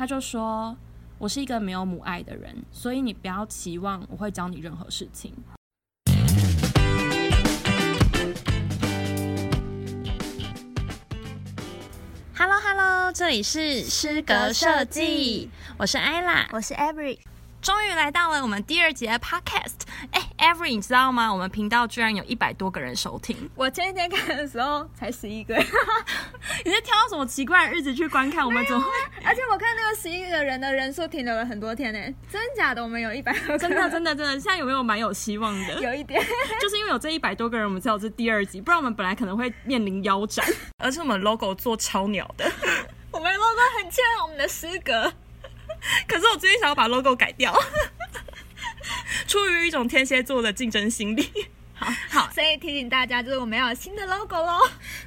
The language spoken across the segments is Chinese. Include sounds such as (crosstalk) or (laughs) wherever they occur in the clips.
他就说：“我是一个没有母爱的人，所以你不要期望我会教你任何事情。” Hello Hello，这里是诗格设计，我是艾拉，我是 Avery。终于来到了我们第二节 Podcast。哎，Every，你知道吗？我们频道居然有一百多个人收听。我前几天看的时候才十一个。(laughs) 你是挑什么奇怪的日子去观看？我们怎么？而且我看那个十一个人的人数停留了很多天呢。真假的？我们有一百多。真的，真的，真的。现在有没有蛮有希望的？(laughs) 有一点。就是因为有这一百多个人，我们才有这第二集。不然我们本来可能会面临腰斩。(laughs) 而且我们 logo 做超鸟的。我们 logo 很欠我们的诗歌。(laughs) 可是我最近想要把 logo 改掉，(laughs) 出于一种天蝎座的竞争心理。(laughs) 好，好，所以提醒大家，就是我们要有新的 logo 喽。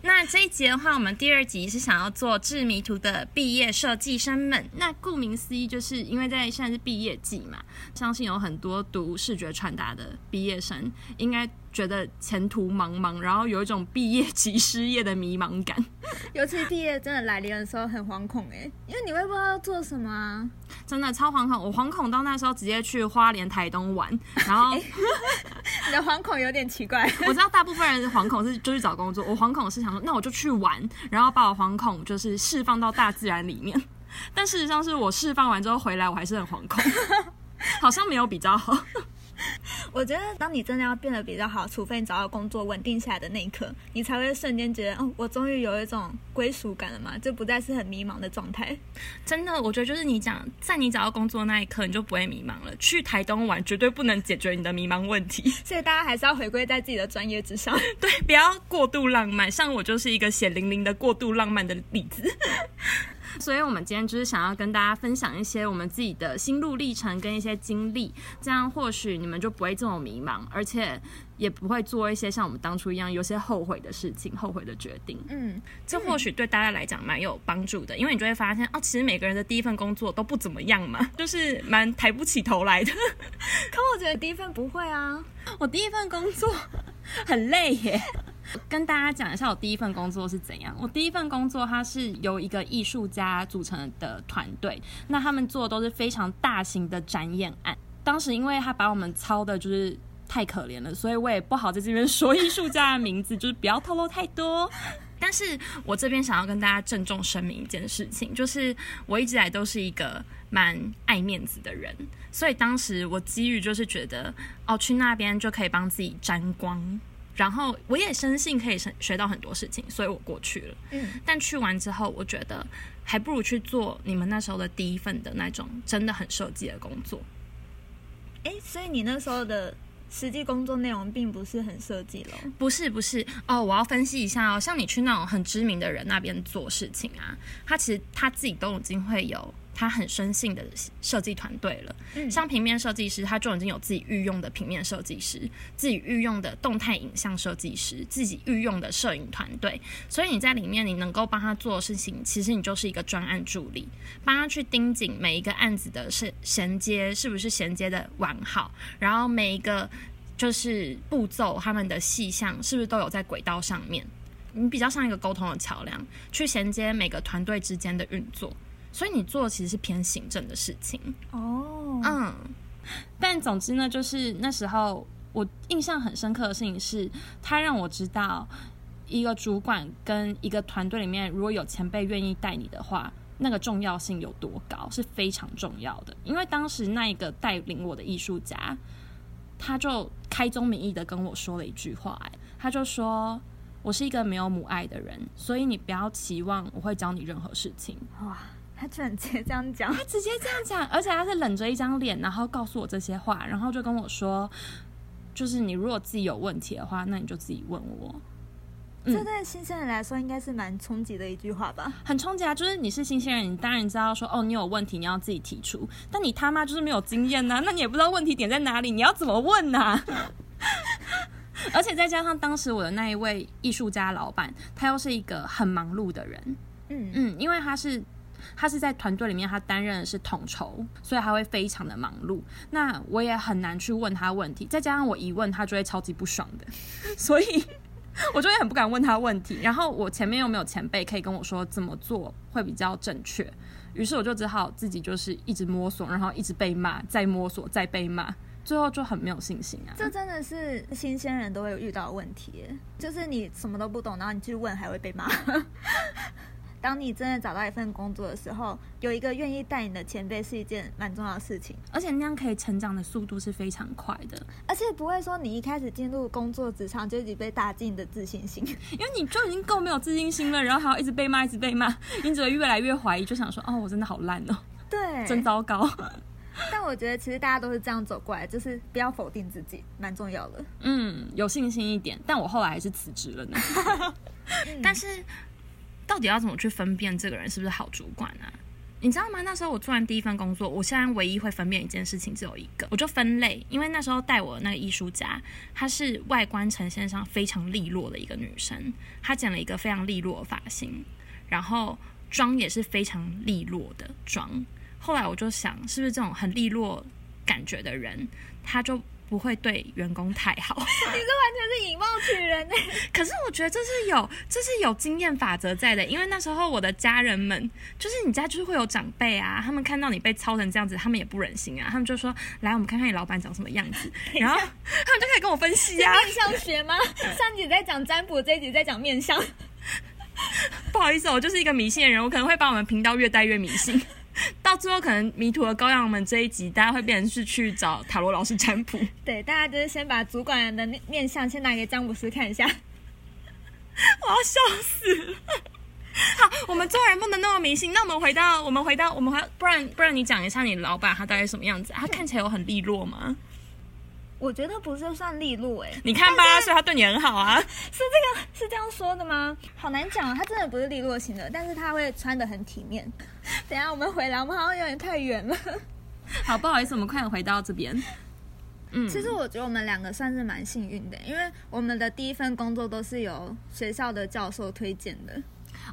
那这一集的话，我们第二集是想要做致迷途的毕业设计生们。那顾名思义，就是因为在现在是毕业季嘛，相信有很多读视觉传达的毕业生，应该。觉得前途茫茫，然后有一种毕业即失业的迷茫感。(laughs) 尤其毕业真的来临的时候，很惶恐哎，因为你会不知道要做什么，真的超惶恐。我惶恐到那时候直接去花莲、台东玩，然后 (laughs) 你的惶恐有点奇怪。(laughs) 我知道大部分人惶恐是就去找工作，我惶恐是想说，那我就去玩，然后把我惶恐就是释放到大自然里面。但事实上是我释放完之后回来，我还是很惶恐，好像没有比较好。我觉得，当你真的要变得比较好，除非你找到工作稳定下来的那一刻，你才会瞬间觉得，哦，我终于有一种归属感了嘛，就不再是很迷茫的状态。真的，我觉得就是你讲，在你找到工作那一刻，你就不会迷茫了。去台东玩绝对不能解决你的迷茫问题，(laughs) 所以大家还是要回归在自己的专业之上。(laughs) 对，不要过度浪漫。像我就是一个血淋淋的过度浪漫的例子。所以，我们今天就是想要跟大家分享一些我们自己的心路历程跟一些经历，这样或许你们就不会这么迷茫，而且也不会做一些像我们当初一样有些后悔的事情、后悔的决定。嗯，这或许对大家来讲蛮有帮助的，因为你就会发现，哦，其实每个人的第一份工作都不怎么样嘛，就是蛮抬不起头来的。可我觉得第一份不会啊，我第一份工作 (laughs) 很累耶。(laughs) 跟大家讲一下我第一份工作是怎样。我第一份工作，它是由一个艺术家组成的团队，那他们做的都是非常大型的展演案。当时因为他把我们操的就是太可怜了，所以我也不好在这边说艺术家的名字，就是不要透露太多。但是我这边想要跟大家郑重声明一件事情，就是我一直来都是一个蛮爱面子的人，所以当时我基于就是觉得，哦，去那边就可以帮自己沾光。然后我也深信可以学学到很多事情，所以我过去了。嗯，但去完之后，我觉得还不如去做你们那时候的第一份的那种真的很设计的工作。哎，所以你那时候的实际工作内容并不是很设计了？不是，不是。哦，我要分析一下哦，像你去那种很知名的人那边做事情啊，他其实他自己都已经会有。他很生性的设计团队了，像平面设计师，他就已经有自己御用的平面设计师，自己御用的动态影像设计师，自己御用的摄影团队。所以你在里面，你能够帮他做的事情，其实你就是一个专案助理，帮他去盯紧每一个案子的是衔接是不是衔接的完好，然后每一个就是步骤，他们的细项是不是都有在轨道上面。你比较像一个沟通的桥梁，去衔接每个团队之间的运作。所以你做其实是偏行政的事情哦，嗯，但总之呢，就是那时候我印象很深刻的事情是，他让我知道一个主管跟一个团队里面如果有前辈愿意带你的话，那个重要性有多高是非常重要的。因为当时那一个带领我的艺术家，他就开宗明义的跟我说了一句话，哎，他就说我是一个没有母爱的人，所以你不要期望我会教你任何事情。哇。他居然直接这样讲，他直接这样讲，而且他是冷着一张脸，然后告诉我这些话，然后就跟我说，就是你如果自己有问题的话，那你就自己问我。这对新鲜人来说应该是蛮冲击的一句话吧？很冲击啊！就是你是新鲜人，你当然知道说，哦，你有问题你要自己提出，但你他妈就是没有经验呐，那你也不知道问题点在哪里，你要怎么问呐？(laughs) 而且再加上当时我的那一位艺术家老板，他又是一个很忙碌的人，嗯嗯，因为他是。他是在团队里面，他担任的是统筹，所以他会非常的忙碌。那我也很难去问他问题，再加上我一问他就会超级不爽的，(laughs) 所以我就会很不敢问他问题。然后我前面又没有前辈可以跟我说怎么做会比较正确，于是我就只好自己就是一直摸索，然后一直被骂，再摸索，再被骂，最后就很没有信心啊。这真的是新鲜人都会遇到的问题，就是你什么都不懂，然后你去问还会被骂。当你真的找到一份工作的时候，有一个愿意带你的前辈是一件蛮重要的事情，而且那样可以成长的速度是非常快的，而且不会说你一开始进入工作职场就已经被打击你的自信心，(laughs) 因为你就已经够没有自信心了，然后还要一直被骂，一直被骂，你只会越来越怀疑，就想说哦，我真的好烂哦，对，真糟糕。(laughs) 但我觉得其实大家都是这样走过来，就是不要否定自己，蛮重要的。嗯，有信心一点。但我后来还是辞职了呢。(laughs) 但是。到底要怎么去分辨这个人是不是好主管呢？你知道吗？那时候我做完第一份工作，我现在唯一会分辨一件事情只有一个，我就分类。因为那时候带我那个艺术家，她是外观呈现上非常利落的一个女生，她剪了一个非常利落的发型，然后妆也是非常利落的妆。后来我就想，是不是这种很利落感觉的人，她就。不会对员工太好，(laughs) 你这完全是以貌取人呢。(laughs) 可是我觉得这是有，这是有经验法则在的。因为那时候我的家人们，就是你家就是会有长辈啊，他们看到你被操成这样子，他们也不忍心啊，他们就说：“来，我们看看你老板长什么样子。(laughs) ”然后他们就可以跟我分析啊。面相学吗？上集在讲占卜，这一集在讲面相。不好意思，我就是一个迷信的人，我可能会把我们频道越带越迷信。(laughs) 到最后，可能迷途的羔羊们这一集，大家会变成是去找塔罗老师占卜。(laughs) 对，大家就是先把主管的面相先拿给詹姆斯看一下。(laughs) 我要笑死了。好，我们做人不能那么迷信。那我们回到，我们回到，我们回不然不然，你讲一下你老板他大概什么样子？他看起来有很利落吗？我觉得不是算利落哎，你看吧，所以他对你很好啊。(laughs) 是这个是这样说的吗？好难讲啊，他真的不是利落型的，但是他会穿的很体面。(laughs) 等下我们回来，我们好像有点太远了。(laughs) 好，不好意思，我们快点回到这边。嗯，其实我觉得我们两个算是蛮幸运的，因为我们的第一份工作都是由学校的教授推荐的。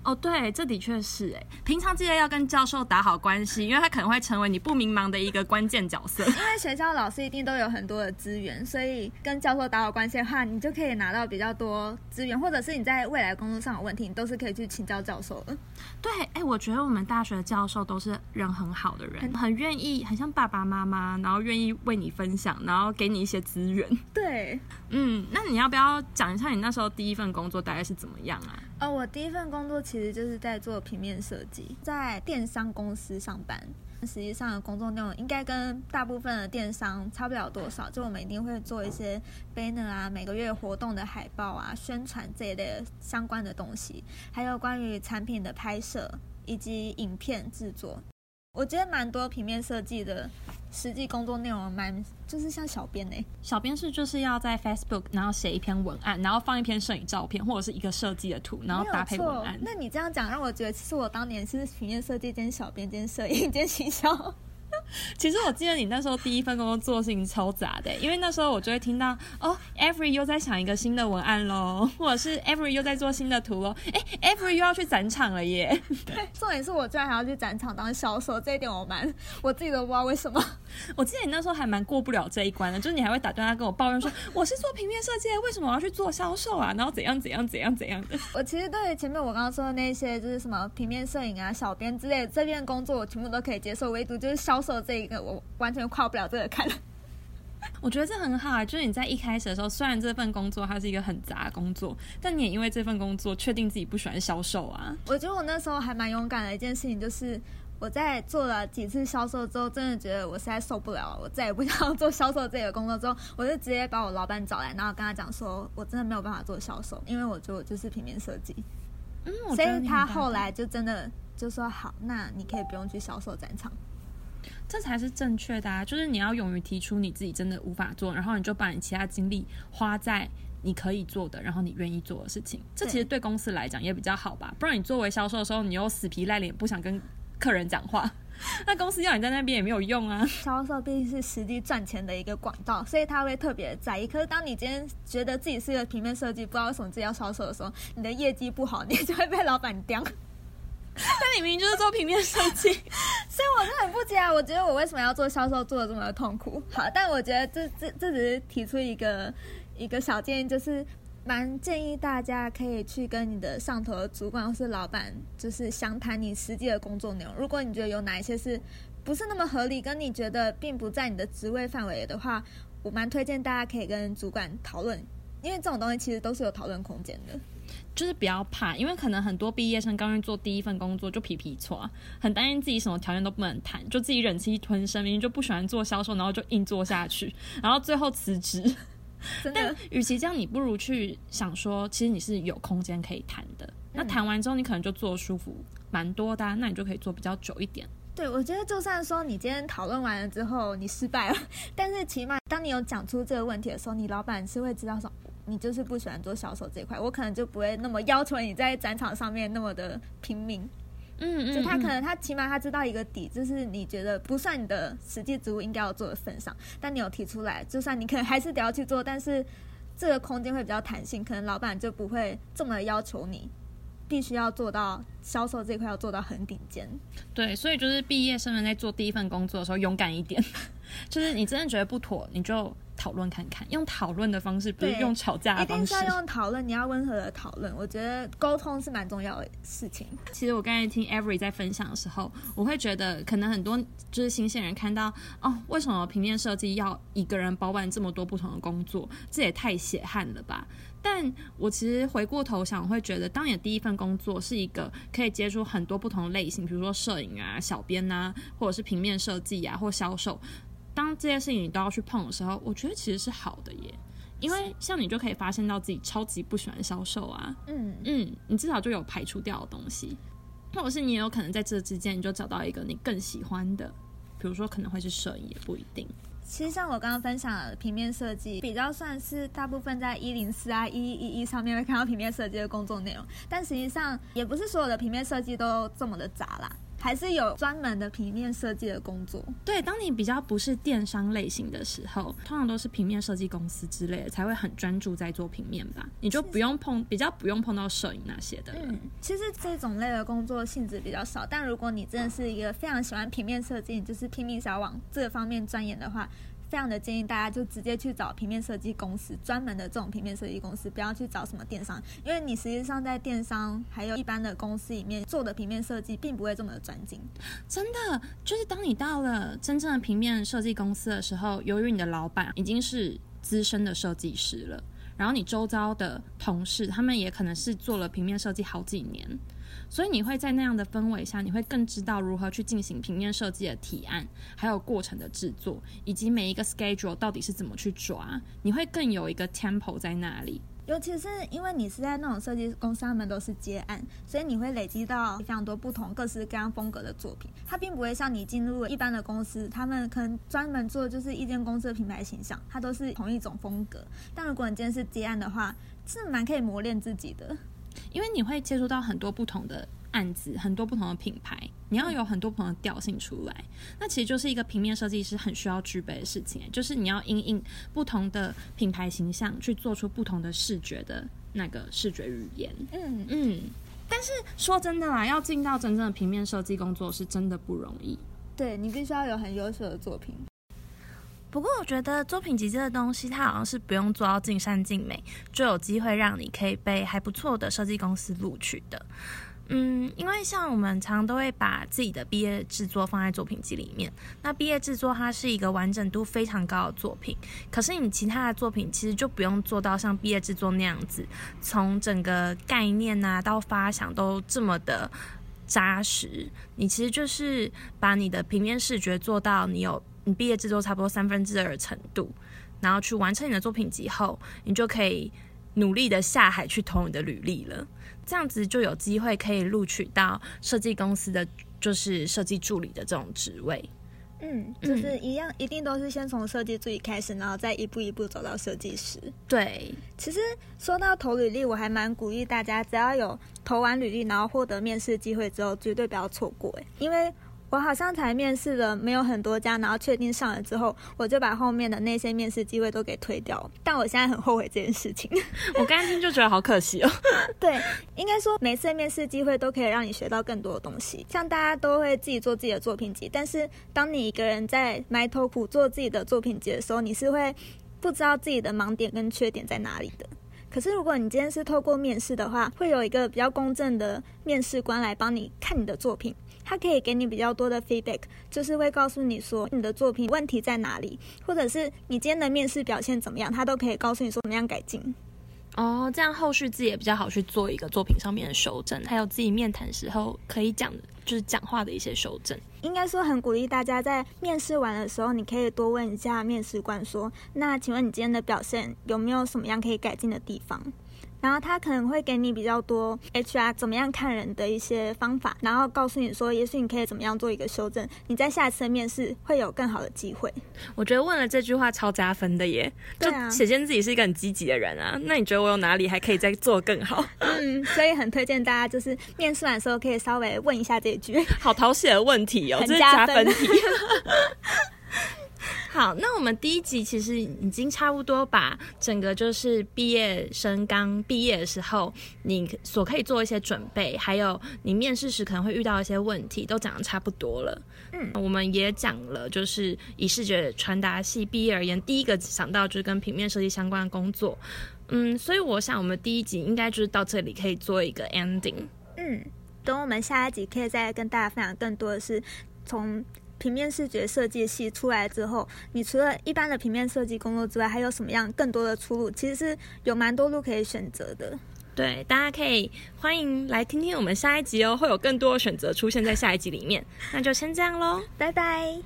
哦，对，这的确是哎。平常记得要跟教授打好关系，因为他可能会成为你不迷茫的一个关键角色。(laughs) 因为学校老师一定都有很多的资源，所以跟教授打好关系的话，你就可以拿到比较多资源，或者是你在未来工作上有问题，你都是可以去请教教授的。对，哎，我觉得我们大学的教授都是人很好的人，很愿意，很像爸爸妈妈，然后愿意为你分享，然后给你一些资源。对，嗯，那你要不要讲一下你那时候第一份工作大概是怎么样啊？哦，我第一份工作其实就是在做平面设计，在电商公司上班。实际上的工作内容应该跟大部分的电商差不了多少，就我们一定会做一些 banner 啊，每个月活动的海报啊，宣传这一类相关的东西，还有关于产品的拍摄以及影片制作。我觉得蛮多平面设计的实际工作内容蛮，就是像小编哎，小编是就是要在 Facebook 然后写一篇文案，然后放一篇摄影照片或者是一个设计的图，然后搭配文案。那你这样讲让我觉得，其实我当年是平面设计兼小编兼摄影兼行销。(laughs) 其实我记得你那时候第一份工作做事情超杂的，因为那时候我就会听到哦，Every 又在想一个新的文案喽，(laughs) 或者是 Every 又在做新的图喽，哎，Every 又要去展场了耶。对，重点是我居然还要去展场当销售，这一点我蛮我自己都不知道为什么。我记得你那时候还蛮过不了这一关的，就是你还会打电话跟我抱怨说，我是做平面设计，为什么我要去做销售啊？然后怎样怎样怎样怎样的。我其实对前面我刚刚说的那些，就是什么平面摄影啊、小编之类的这边工作，我全部都可以接受，唯独就是销售这一个，我完全跨不了这个坎。(laughs) 我觉得这很好啊，就是你在一开始的时候，虽然这份工作它是一个很杂的工作，但你也因为这份工作确定自己不喜欢销售啊。我觉得我那时候还蛮勇敢的一件事情就是。我在做了几次销售之后，真的觉得我实在受不了，我再也不想做销售这个工作。之后，我就直接把我老板找来，然后跟他讲说，我真的没有办法做销售，因为我觉得我就是平面设计。(laughs) 嗯，所以他后来就真的就说好，那你可以不用去销售战场。这才是正确的啊！就是你要勇于提出你自己真的无法做，然后你就把你其他精力花在你可以做的，然后你愿意做的事情。这其实对公司来讲也比较好吧？不然你作为销售的时候，你又死皮赖脸不想跟。客人讲话，(laughs) 那公司要你在那边也没有用啊。销售毕竟是实际赚钱的一个管道，所以他会特别在意。可是当你今天觉得自己是一个平面设计，不知道为什么自己要销售的时候，你的业绩不好，你就会被老板刁。但你明明就是做平面设计，所以我就很不解啊。我觉得我为什么要做销售，做的这么的痛苦？好，但我觉得这这这只是提出一个一个小建议，就是。蛮建议大家可以去跟你的上头的主管或是老板，就是详谈你实际的工作内容。如果你觉得有哪一些是不是那么合理，跟你觉得并不在你的职位范围的话，我蛮推荐大家可以跟主管讨论，因为这种东西其实都是有讨论空间的。就是不要怕，因为可能很多毕业生刚去做第一份工作就皮皮错，很担心自己什么条件都不能谈，就自己忍气吞声，明明就不喜欢做销售，然后就硬做下去，然后最后辞职。(laughs) 但与其这样，你不如去想说，其实你是有空间可以谈的。那谈完之后，你可能就做舒服蛮多的，那你就可以做比较久一点。对，我觉得就算说你今天讨论完了之后你失败了，但是起码当你有讲出这个问题的时候，你老板是会知道说。你就是不喜欢做销售这一块，我可能就不会那么要求你在展场上面那么的拼命。嗯嗯，就他可能他起码他知道一个底，就是你觉得不算你的实际职务应该要做的份上，但你有提出来，就算你可能还是得要去做，但是这个空间会比较弹性，可能老板就不会这么要求你。必须要做到销售这块要做到很顶尖，对，所以就是毕业生们在做第一份工作的时候勇敢一点，(laughs) 就是你真的觉得不妥，你就讨论看看，用讨论的方式，不是用吵架的方式。一定是要用讨论，你要温和的讨论。我觉得沟通是蛮重要的事情。其实我刚才听 Every 在分享的时候，我会觉得可能很多就是新鲜人看到哦，为什么平面设计要一个人包办这么多不同的工作？这也太血汗了吧！但我其实回过头想，会觉得当你的第一份工作是一个可以接触很多不同类型，比如说摄影啊、小编呐，或者是平面设计啊，或销售，当这些事情你都要去碰的时候，我觉得其实是好的耶。因为像你就可以发现到自己超级不喜欢销售啊，嗯嗯，你至少就有排除掉的东西，或者是你也有可能在这之间你就找到一个你更喜欢的，比如说可能会是摄影，也不一定。其实像我刚刚分享的平面设计，比较算是大部分在一零四啊、一一一一上面会看到平面设计的工作内容，但实际上也不是所有的平面设计都这么的杂啦。还是有专门的平面设计的工作。对，当你比较不是电商类型的时候，通常都是平面设计公司之类的才会很专注在做平面吧。你就不用碰，比较不用碰到摄影那些的。嗯，其实这种类的工作性质比较少，但如果你真的是一个非常喜欢平面设计，就是拼命想往这方面钻研的话。非常的建议大家就直接去找平面设计公司，专门的这种平面设计公司，不要去找什么电商，因为你实际上在电商还有一般的公司里面做的平面设计，并不会这么的专精。真的，就是当你到了真正的平面设计公司的时候，由于你的老板已经是资深的设计师了，然后你周遭的同事，他们也可能是做了平面设计好几年。所以你会在那样的氛围下，你会更知道如何去进行平面设计的提案，还有过程的制作，以及每一个 schedule 到底是怎么去抓，你会更有一个 tempo 在那里。尤其是因为你是在那种设计公司，他们都是接案，所以你会累积到非常多不同各式各样风格的作品。它并不会像你进入一般的公司，他们可能专门做就是一间公司的品牌形象，它都是同一种风格。但如果你今天是接案的话，是蛮可以磨练自己的。因为你会接触到很多不同的案子，很多不同的品牌，你要有很多不同的调性出来。那其实就是一个平面设计师很需要具备的事情，就是你要因应不同的品牌形象去做出不同的视觉的那个视觉语言。嗯嗯。但是说真的啦，要进到真正的平面设计工作是真的不容易。对你必须要有很优秀的作品。不过我觉得作品集这个东西，它好像是不用做到尽善尽美，就有机会让你可以被还不错的设计公司录取的。嗯，因为像我们常常都会把自己的毕业制作放在作品集里面。那毕业制作它是一个完整度非常高的作品，可是你其他的作品其实就不用做到像毕业制作那样子，从整个概念啊到发想都这么的扎实。你其实就是把你的平面视觉做到你有。你毕业制作差不多三分之二的程度，然后去完成你的作品集后，你就可以努力的下海去投你的履历了。这样子就有机会可以录取到设计公司的，就是设计助理的这种职位。嗯，就是一样，一定都是先从设计助理开始，然后再一步一步走到设计师。对，其实说到投履历，我还蛮鼓励大家，只要有投完履历，然后获得面试机会之后，绝对不要错过，因为。我好像才面试了没有很多家，然后确定上了之后，我就把后面的那些面试机会都给推掉。但我现在很后悔这件事情。(laughs) 我刚听就觉得好可惜哦。(laughs) 对，应该说每次面试机会都可以让你学到更多的东西。像大家都会自己做自己的作品集，但是当你一个人在埋头苦做自己的作品集的时候，你是会不知道自己的盲点跟缺点在哪里的。可是如果你今天是透过面试的话，会有一个比较公正的面试官来帮你看你的作品，他可以给你比较多的 feedback，就是会告诉你说你的作品问题在哪里，或者是你今天的面试表现怎么样，他都可以告诉你说怎么样改进。哦，这样后续自己也比较好去做一个作品上面的修正，还有自己面谈时候可以讲，就是讲话的一些修正。应该说很鼓励大家在面试完的时候，你可以多问一下面试官说：“那请问你今天的表现有没有什么样可以改进的地方？”然后他可能会给你比较多 HR 怎么样看人的一些方法，然后告诉你说，也许你可以怎么样做一个修正，你在下次的面试会有更好的机会。我觉得问了这句话超加分的耶，就显现自己是一个很积极的人啊。那你觉得我有哪里还可以再做更好？嗯，所以很推荐大家就是面试完的时候可以稍微问一下这句，好讨喜的问题哦，这是加分题。(laughs) 好，那我们第一集其实已经差不多把整个就是毕业生刚毕业的时候，你所可以做一些准备，还有你面试时可能会遇到一些问题，都讲的差不多了。嗯，我们也讲了，就是以视觉传达系毕业而言，第一个想到就是跟平面设计相关的工作。嗯，所以我想我们第一集应该就是到这里可以做一个 ending。嗯，等我们下一集可以再跟大家分享更多的是从。平面视觉设计系出来之后，你除了一般的平面设计工作之外，还有什么样更多的出路？其实是有蛮多路可以选择的。对，大家可以欢迎来听听我们下一集哦，会有更多的选择出现在下一集里面。那就先这样喽，拜拜。